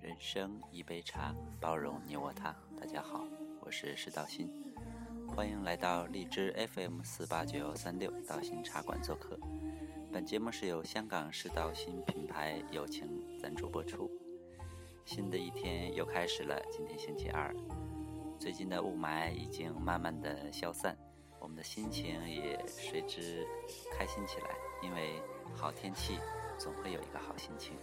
人生一杯茶，包容你我他。大家好，我是石道新，欢迎来到荔枝 FM 四八九三六道新茶馆做客。本节目是由香港石道新品牌友情赞助播出。新的一天又开始了，今天星期二，最近的雾霾已经慢慢的消散，我们的心情也随之开心起来，因为好天气总会有一个好心情。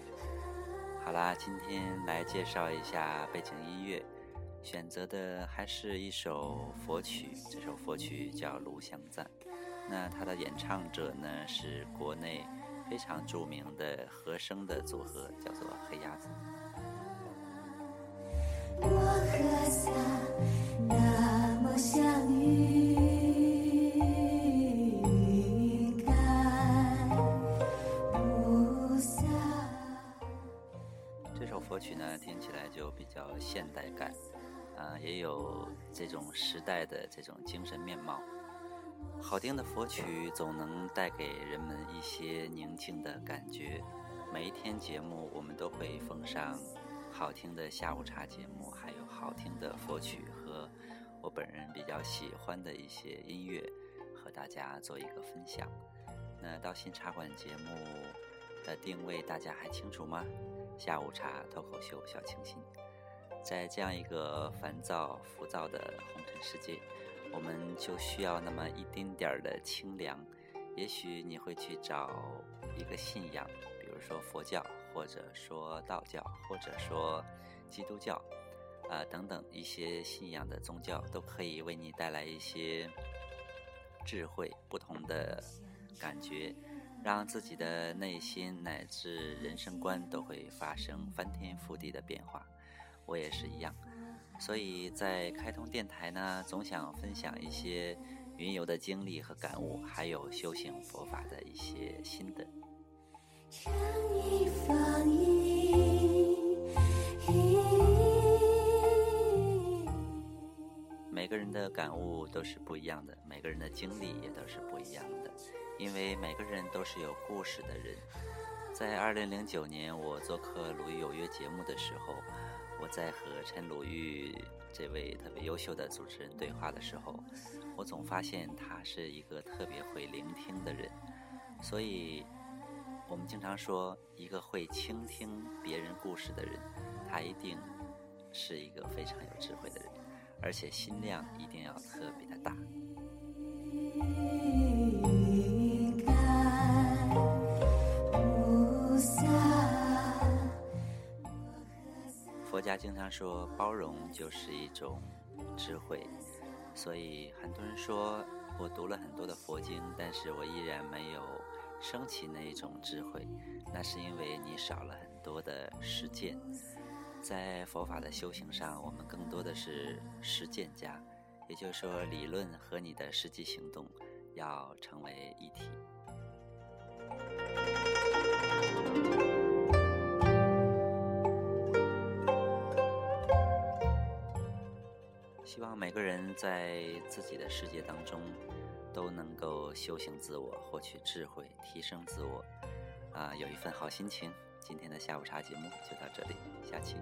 好啦，今天来介绍一下背景音乐，选择的还是一首佛曲。这首佛曲叫《炉香赞》，那它的演唱者呢是国内非常著名的和声的组合，叫做黑鸭子。佛曲呢，听起来就比较现代感，啊，也有这种时代的这种精神面貌。好听的佛曲总能带给人们一些宁静的感觉。每一天节目，我们都会奉上好听的下午茶节目，还有好听的佛曲和我本人比较喜欢的一些音乐，和大家做一个分享。那到新茶馆节目的定位，大家还清楚吗？下午茶脱口秀小清新，在这样一个烦躁浮躁的红尘世界，我们就需要那么一丁点儿的清凉。也许你会去找一个信仰，比如说佛教，或者说道教，或者说基督教，啊等等一些信仰的宗教，都可以为你带来一些智慧、不同的感觉。让自己的内心乃至人生观都会发生翻天覆地的变化，我也是一样。所以在开通电台呢，总想分享一些云游的经历和感悟，还有修行佛法的一些心得。每个人的感悟都是不一样的，每个人的经历也都是不一样的。因为每个人都是有故事的人，在二零零九年我做客《鲁豫有约》节目的时候，我在和陈鲁豫这位特别优秀的主持人对话的时候，我总发现他是一个特别会聆听的人。所以，我们经常说，一个会倾听别人故事的人，他一定是一个非常有智慧的人，而且心量一定要特别的大。大家经常说，包容就是一种智慧，所以很多人说我读了很多的佛经，但是我依然没有升起那一种智慧，那是因为你少了很多的实践。在佛法的修行上，我们更多的是实践家，也就是说，理论和你的实际行动要成为一体。每个人在自己的世界当中都能够修行自我，获取智慧，提升自我，啊，有一份好心情。今天的下午茶节目就到这里，下期。